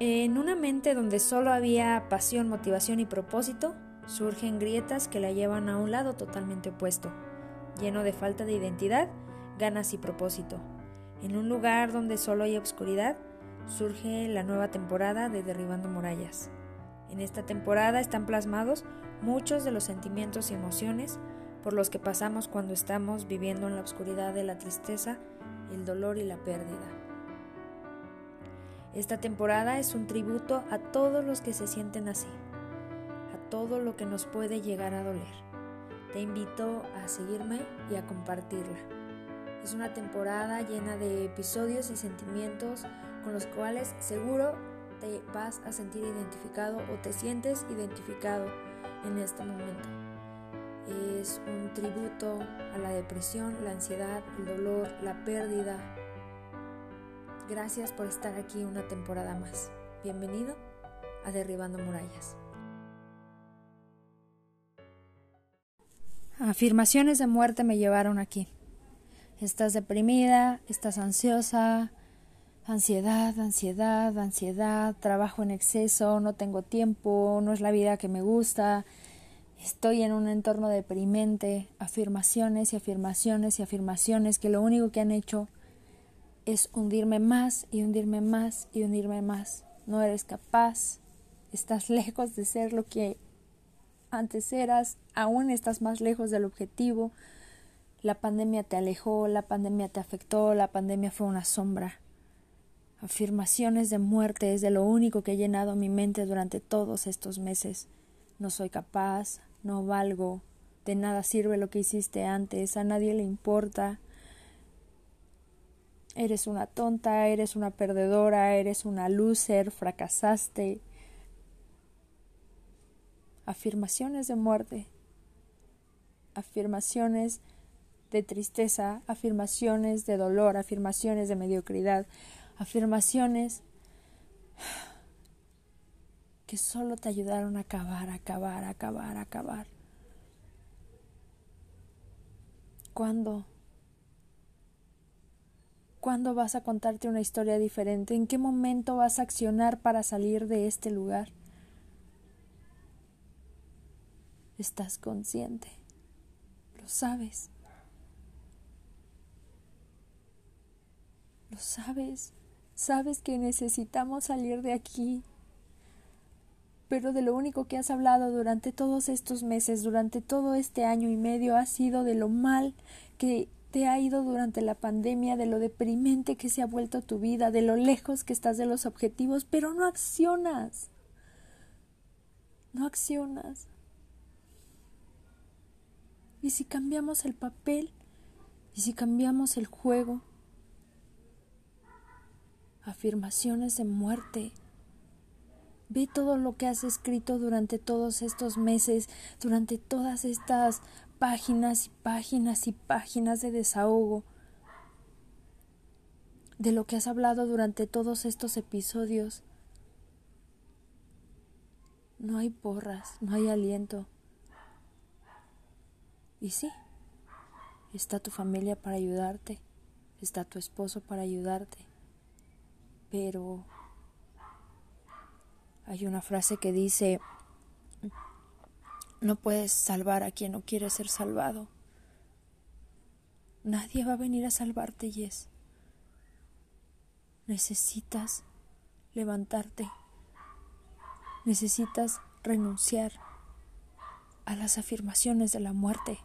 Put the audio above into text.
En una mente donde solo había pasión, motivación y propósito, surgen grietas que la llevan a un lado totalmente opuesto, lleno de falta de identidad, ganas y propósito. En un lugar donde solo hay obscuridad, surge la nueva temporada de Derribando Murallas. En esta temporada están plasmados muchos de los sentimientos y emociones por los que pasamos cuando estamos viviendo en la oscuridad de la tristeza, el dolor y la pérdida. Esta temporada es un tributo a todos los que se sienten así, a todo lo que nos puede llegar a doler. Te invito a seguirme y a compartirla. Es una temporada llena de episodios y sentimientos con los cuales seguro te vas a sentir identificado o te sientes identificado en este momento. Es un tributo a la depresión, la ansiedad, el dolor, la pérdida, Gracias por estar aquí una temporada más. Bienvenido a Derribando Murallas. Afirmaciones de muerte me llevaron aquí. Estás deprimida, estás ansiosa, ansiedad, ansiedad, ansiedad, trabajo en exceso, no tengo tiempo, no es la vida que me gusta, estoy en un entorno deprimente, afirmaciones y afirmaciones y afirmaciones que lo único que han hecho es hundirme más y hundirme más y hundirme más. No eres capaz, estás lejos de ser lo que antes eras, aún estás más lejos del objetivo. La pandemia te alejó, la pandemia te afectó, la pandemia fue una sombra. Afirmaciones de muerte es de lo único que he llenado mi mente durante todos estos meses. No soy capaz, no valgo, de nada sirve lo que hiciste antes, a nadie le importa, Eres una tonta, eres una perdedora, eres una loser, fracasaste. Afirmaciones de muerte, afirmaciones de tristeza, afirmaciones de dolor, afirmaciones de mediocridad, afirmaciones que solo te ayudaron a acabar, acabar, acabar, acabar. ¿Cuándo? ¿Cuándo vas a contarte una historia diferente? ¿En qué momento vas a accionar para salir de este lugar? Estás consciente. Lo sabes. Lo sabes. Sabes que necesitamos salir de aquí. Pero de lo único que has hablado durante todos estos meses, durante todo este año y medio, ha sido de lo mal que te ha ido durante la pandemia, de lo deprimente que se ha vuelto tu vida, de lo lejos que estás de los objetivos, pero no accionas. No accionas. ¿Y si cambiamos el papel? ¿Y si cambiamos el juego? Afirmaciones de muerte. Ve todo lo que has escrito durante todos estos meses, durante todas estas páginas y páginas y páginas de desahogo de lo que has hablado durante todos estos episodios. No hay porras, no hay aliento. Y sí, está tu familia para ayudarte, está tu esposo para ayudarte, pero hay una frase que dice, no puedes salvar a quien no quiere ser salvado. Nadie va a venir a salvarte, Yes. Necesitas levantarte. Necesitas renunciar a las afirmaciones de la muerte.